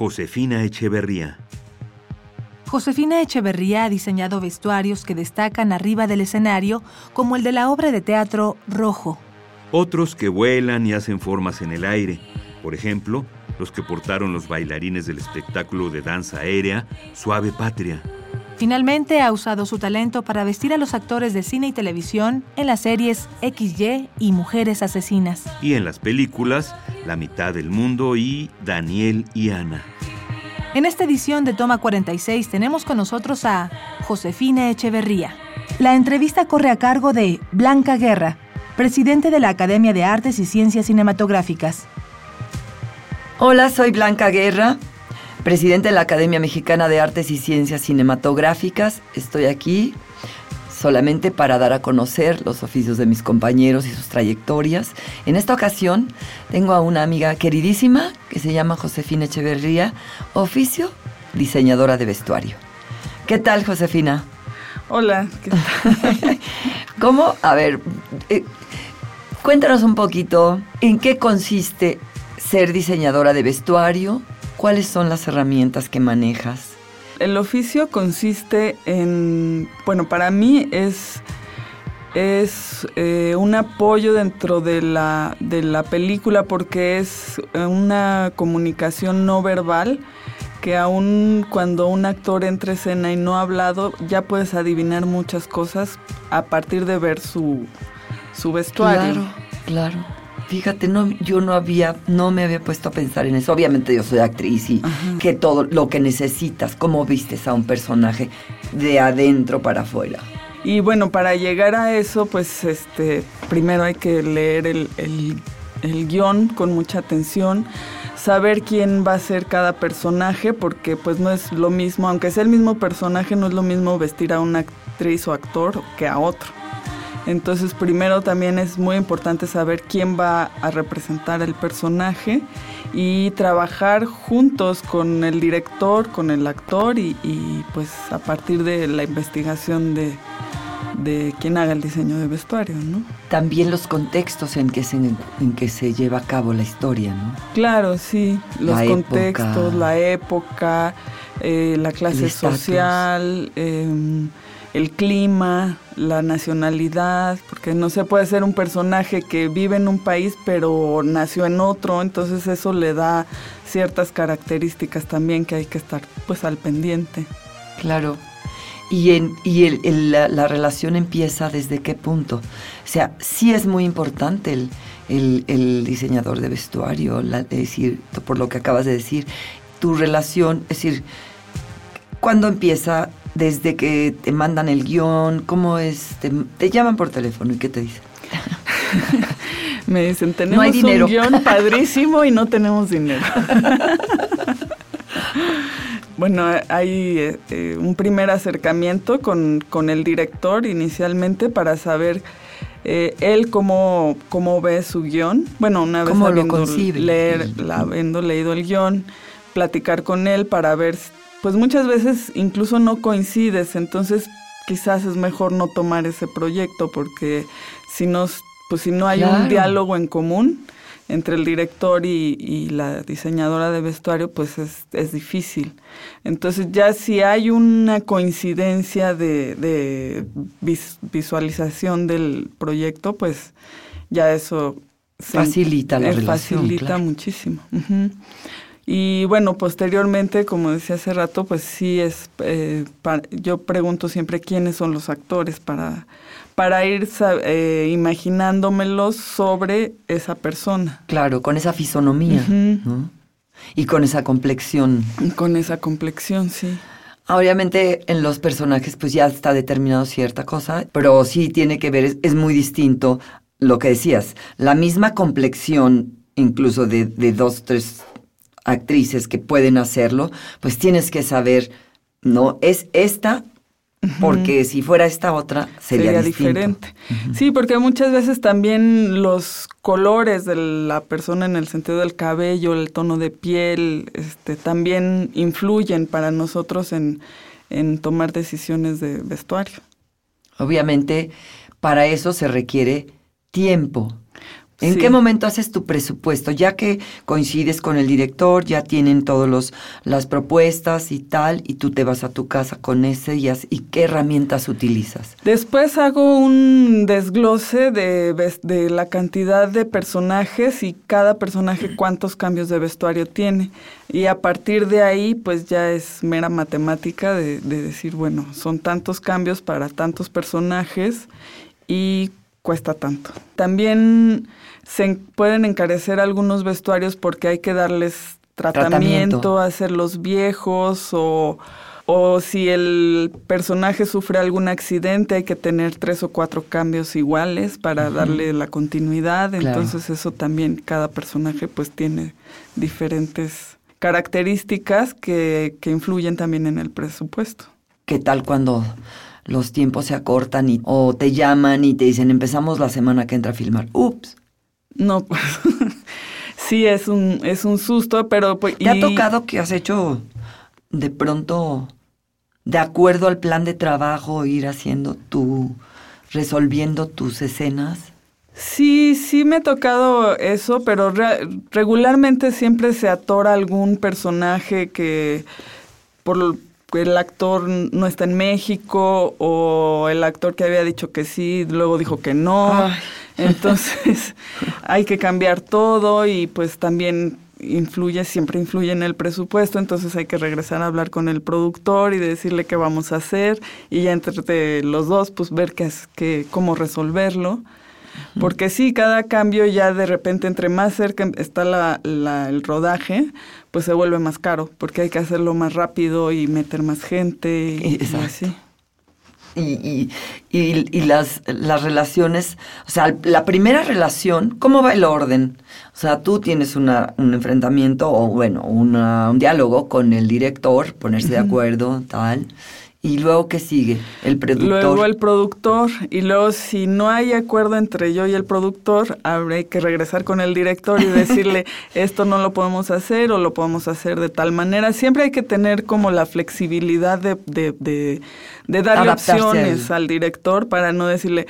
Josefina Echeverría. Josefina Echeverría ha diseñado vestuarios que destacan arriba del escenario, como el de la obra de teatro Rojo. Otros que vuelan y hacen formas en el aire. Por ejemplo, los que portaron los bailarines del espectáculo de danza aérea Suave Patria. Finalmente ha usado su talento para vestir a los actores de cine y televisión en las series XY y Mujeres Asesinas. Y en las películas La mitad del mundo y Daniel y Ana. En esta edición de Toma 46 tenemos con nosotros a Josefina Echeverría. La entrevista corre a cargo de Blanca Guerra, presidente de la Academia de Artes y Ciencias Cinematográficas. Hola, soy Blanca Guerra, presidente de la Academia Mexicana de Artes y Ciencias Cinematográficas. Estoy aquí solamente para dar a conocer los oficios de mis compañeros y sus trayectorias. En esta ocasión tengo a una amiga queridísima que se llama Josefina Echeverría, oficio diseñadora de vestuario. ¿Qué tal, Josefina? Hola. ¿qué tal? ¿Cómo? A ver, eh, cuéntanos un poquito en qué consiste ser diseñadora de vestuario, cuáles son las herramientas que manejas. El oficio consiste en, bueno, para mí es, es eh, un apoyo dentro de la, de la película porque es una comunicación no verbal que aun cuando un actor entra escena y no ha hablado, ya puedes adivinar muchas cosas a partir de ver su, su vestuario. Claro, claro. Fíjate, no, yo no había, no me había puesto a pensar en eso. Obviamente yo soy actriz y que todo lo que necesitas, cómo vistes a un personaje de adentro para afuera. Y bueno, para llegar a eso, pues este, primero hay que leer el, el, el guion con mucha atención, saber quién va a ser cada personaje, porque pues no es lo mismo, aunque sea el mismo personaje, no es lo mismo vestir a una actriz o actor que a otro. Entonces primero también es muy importante saber quién va a representar el personaje y trabajar juntos con el director, con el actor y, y pues a partir de la investigación de, de quién haga el diseño de vestuario, ¿no? También los contextos en que se, en que se lleva a cabo la historia, ¿no? Claro, sí, los La contextos, época. la época, eh, la clase social, eh, el clima, la nacionalidad, porque no se puede ser un personaje que vive en un país pero nació en otro, entonces eso le da ciertas características también que hay que estar pues al pendiente. Claro. Y, en, y el- el- la, la relación empieza desde qué punto. O sea, sí es muy importante el, el- diseñador de vestuario, la- es decir, por lo que acabas de decir, tu relación, es decir, ¿cuándo empieza? Desde que te mandan el guion, ¿cómo es? Te, te llaman por teléfono y qué te dicen. Me dicen, tenemos hay dinero. un guion padrísimo y no tenemos dinero. bueno, hay eh, eh, un primer acercamiento con, con el director inicialmente para saber eh, él cómo, cómo ve su guion. Bueno, una vez ¿Cómo lo habiendo, leer, la- habiendo leído el guion, platicar con él para ver, si- pues muchas veces incluso no coincides, entonces quizás es mejor no tomar ese proyecto porque si no, pues si no hay Claro. un diálogo en común entre el director y, y la diseñadora de vestuario, pues es, es difícil. Entonces ya si hay una coincidencia de, de vis- visualización del proyecto, pues ya eso se- Facilita la eh, relación, Facilita claro. muchísimo. Y bueno, posteriormente, como decía hace rato, pues sí es, eh, yo pregunto siempre quiénes son los actores para, para ir eh, imaginándomelos sobre esa persona. Claro, con esa fisonomía. Y con esa complexión. Con esa complexión, sí. Obviamente en los personajes pues ya está determinado cierta cosa, pero sí tiene que ver, es, muy distinto lo que decías, la misma complexión incluso de, de dos, tres actrices que pueden hacerlo, pues tienes que saber, ¿no? Es esta porque si fuera esta otra sería, diferente. Sí, porque muchas veces también los colores de la persona en el sentido del cabello, el tono de piel, este, también influyen para nosotros en, en tomar decisiones de vestuario. Obviamente, para eso se requiere tiempo. ¿En qué momento haces tu presupuesto? Ya que coincides con el director, ya tienen todas las propuestas y tal, y tú te vas a tu casa con ese y, y qué herramientas utilizas. Después hago un desglose de, de, la cantidad de personajes y cada personaje cuántos cambios de vestuario tiene. Y a partir de ahí, pues ya es mera matemática de, de decir, bueno, son tantos cambios para tantos personajes y cuesta tanto. También se pueden encarecer algunos vestuarios porque hay que darles tratamiento, hacerlos viejos o, o si el personaje sufre algún accidente hay que tener tres o cuatro cambios iguales para darle la continuidad. Entonces eso también cada personaje pues tiene diferentes características que, que influyen también en el presupuesto. ¿Qué tal cuando los tiempos se acortan y, o te llaman y te dicen empezamos la semana que entra a filmar? Ups. No, pues sí es un, es un susto, pero pues... ¿Te ha tocado que has hecho de pronto, de acuerdo al plan de trabajo, ir haciendo tu, resolviendo tus escenas? Sí, sí me ha tocado eso, pero regularmente siempre se atora algún personaje que por el actor no está en México o el actor que había dicho que sí, luego dijo que no. Entonces hay que cambiar todo y pues también influye, siempre influye en el presupuesto, entonces hay que regresar a hablar con el productor y decirle qué vamos a hacer y ya entre los dos pues ver qué es, qué, cómo resolverlo. Porque sí, cada cambio ya de repente entre más cerca está la, el rodaje, pues se vuelve más caro, porque hay que hacerlo más rápido y meter más gente y, así. Y, y, las, las relaciones, o sea, la primera relación, ¿cómo va el orden? O sea, tú tienes una, un enfrentamiento o, bueno, un diálogo con el director, ponerse de acuerdo, tal. ¿Y luego qué sigue? El productor. Luego el productor. Y luego, si no hay acuerdo entre yo y el productor, habrá que regresar con el director y decirle, esto no lo podemos hacer o lo podemos hacer de tal manera. Siempre hay que tener como la flexibilidad de, de, de, de darle opciones al... director para no decirle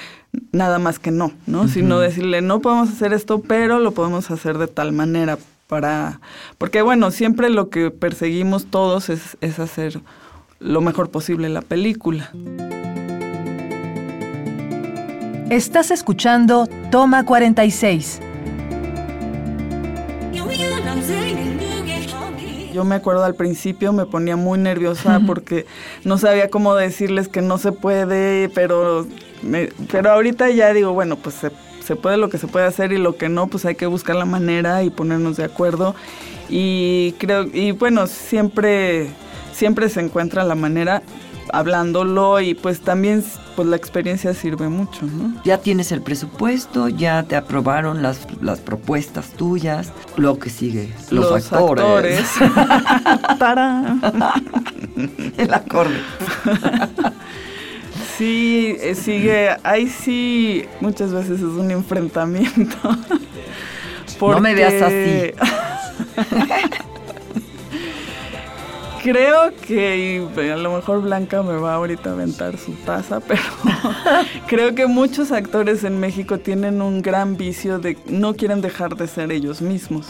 nada más que no, ¿no? Sino decirle, no podemos hacer esto, pero lo podemos hacer de tal manera para... Porque, bueno, siempre lo que perseguimos todos es, es hacer lo mejor posible la película. Estás escuchando Toma 46. Yo me acuerdo al principio me ponía muy nerviosa porque no sabía cómo decirles que no se puede, pero, pero ahorita ya digo, bueno, pues se, se puede lo que se puede hacer y lo que no, pues hay que buscar la manera y ponernos de acuerdo. Y creo, y bueno, siempre siempre se encuentra la manera hablándolo y pues también pues la experiencia sirve mucho, ¿no? Ya tienes el presupuesto, ya te aprobaron las, las propuestas tuyas, lo que sigue, los, actores. el acorde. sí, eh, sigue, ahí sí muchas veces es un enfrentamiento. No me veas así. creo que a lo mejor Blanca me va ahorita a aventar su taza, pero creo que muchos actores en México tienen un gran vicio de no quieren dejar de ser ellos mismos.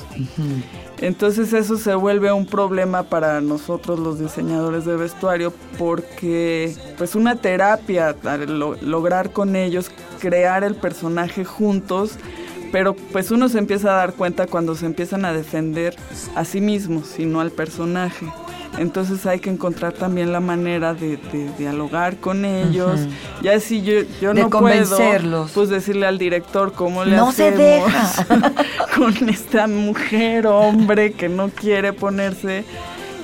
Entonces eso se vuelve un problema para nosotros los diseñadores de vestuario porque pues una terapia, lograr con ellos crear el personaje juntos pero pues uno se empieza a dar cuenta cuando se empiezan a defender a sí mismos y no al personaje. Entonces hay que encontrar también la manera de, dialogar con ellos. Ya si yo, yo no puedo, pues decirle al director cómo le no hacemos con esta mujer o hombre que no quiere ponerse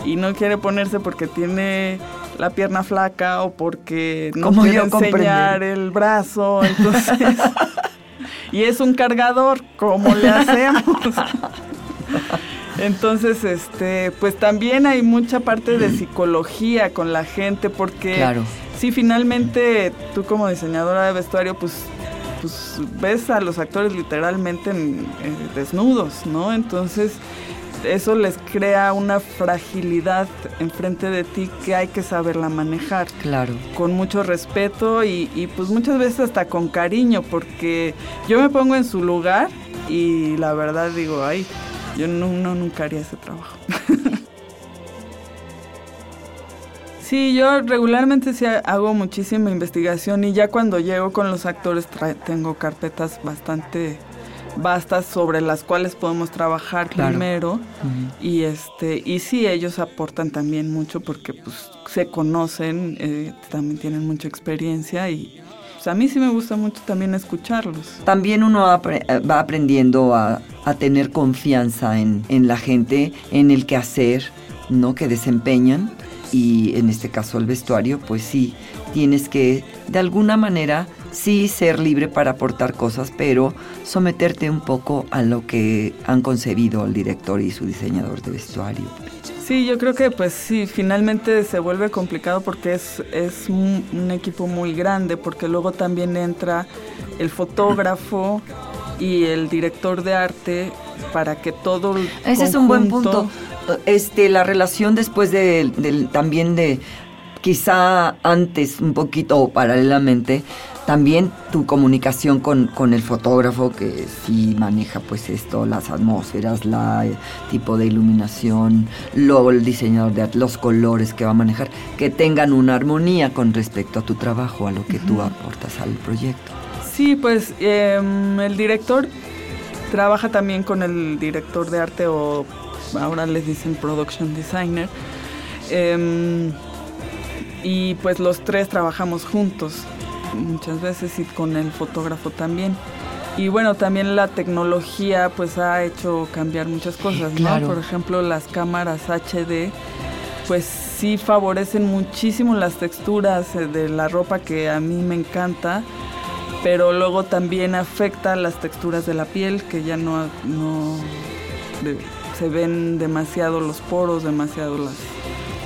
y no quiere ponerse porque tiene la pierna flaca o porque no quiere enseñar el brazo, entonces. Y es un cargador, ¿cómo le hacemos? Entonces, este, pues también hay mucha parte de psicología con la gente, porque claro. sí, finalmente tú como diseñadora de vestuario, pues, pues ves a los actores literalmente desnudos, ¿no? Entonces, eso les crea una fragilidad enfrente de ti que hay que saberla manejar. Claro. Con mucho respeto y, y pues muchas veces hasta con cariño, porque yo me pongo en su lugar y la verdad digo, ay, yo no, nunca haría ese trabajo. sí, yo regularmente sí hago muchísima investigación y ya cuando llego con los actores tengo carpetas bastante vastas sobre las cuales podemos trabajar primero y este y sí ellos aportan también mucho porque pues se conocen eh, también tienen mucha experiencia y a mí sí me gusta mucho también escucharlos. También uno va aprendiendo a, tener confianza en, la gente, en el quehacer ¿no? que desempeñan y en este caso el vestuario, pues sí, tienes que de alguna manera sí ser libre para aportar cosas, pero someterte un poco a lo que han concebido el director y su diseñador de vestuario. Sí, yo creo que pues sí, finalmente se vuelve complicado porque es, es un, equipo muy grande, porque luego también entra el fotógrafo y el director de arte para que todo Ese es un buen punto. Este, la relación después de, también de quizá antes un poquito o paralelamente también tu comunicación con, con, el fotógrafo que sí maneja pues esto, las atmósferas, la tipo de iluminación, luego el diseñador de los colores que va a manejar, que tengan una armonía con respecto a tu trabajo, a lo que tú aportas al proyecto. Sí, pues em, el director trabaja también con el director de arte o ahora les dicen production designer. Em, y pues los tres trabajamos juntos muchas veces y con el fotógrafo también. Y bueno, también la tecnología pues ha hecho cambiar muchas cosas, ¿no? Por ejemplo, las cámaras HD pues sí favorecen muchísimo las texturas eh, de la ropa que a mí me encanta, pero luego también afecta las texturas de la piel que ya no, no se ven demasiado los poros, demasiado las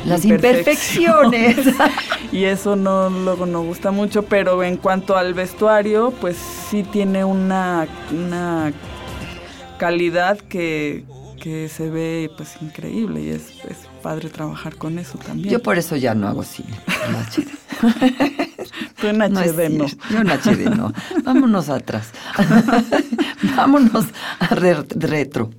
las imperfecciones. y eso no luego no gusta mucho, pero en cuanto al vestuario, pues sí tiene una, una calidad que, se ve pues increíble y es, es, padre trabajar con eso también. Yo por eso ya no hago cine en HD. Tú en HD no. Yo en HD no. Vámonos atrás. Vámonos a retro.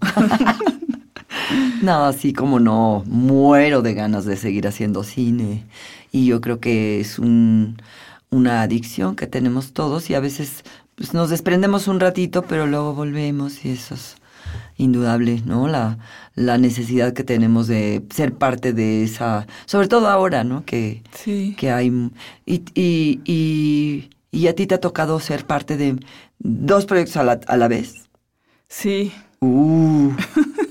No, así como no, muero de ganas de seguir haciendo cine. Y yo creo que es una adicción que tenemos todos y a veces pues, nos desprendemos un ratito, pero luego volvemos y eso es indudable, ¿no? La, la necesidad que tenemos de ser parte de esa, sobre todo ahora, ¿no? Que, que hay... Y, y, y, y, a ti te ha tocado ser parte de dos proyectos a la, a la vez. Sí. Uh.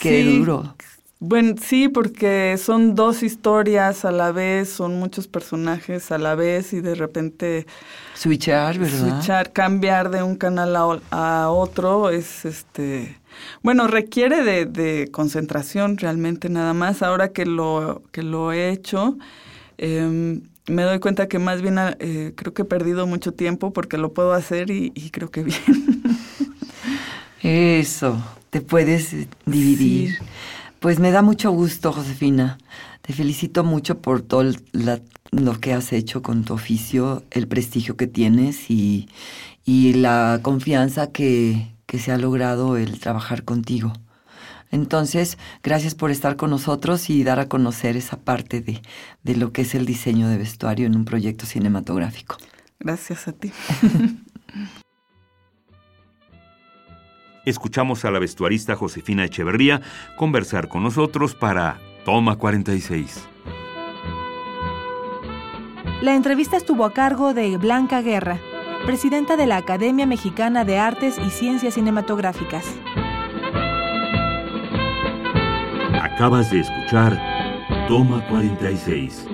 Qué duro. Bueno, sí, porque son dos historias a la vez, son muchos personajes a la vez y de repente... Switchar, ¿verdad? Switchar, cambiar de un canal a, otro es este... Bueno, requiere de, concentración realmente nada más. Ahora que lo, que lo he hecho, em, me doy cuenta que más bien eh, creo que he perdido mucho tiempo porque lo puedo hacer y, y creo que bien. Eso te puedes dividir. Pues me da mucho gusto, Josefina. Te felicito mucho por todo lo que has hecho con tu oficio, el prestigio que tienes y, la confianza que, se ha logrado el trabajar contigo. Entonces, gracias por estar con nosotros y dar a conocer esa parte de, de lo que es el diseño de vestuario en un proyecto cinematográfico. Gracias a ti. escuchamos a la vestuarista Josefina Echeverría conversar con nosotros para Toma 46. La entrevista estuvo a cargo de Blanca Guerra, presidenta de la Academia Mexicana de Artes y Ciencias Cinematográficas. Acabas de escuchar Toma 46,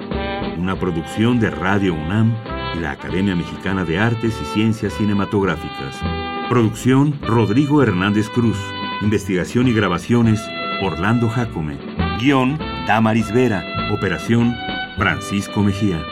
una producción de Radio UNAM y la Academia Mexicana de Artes y Ciencias Cinematográficas. Producción Rodrigo Hernández Cruz. Investigación y grabaciones Orlando Jacome. Guión Damaris Vera. Operación Francisco Mejía.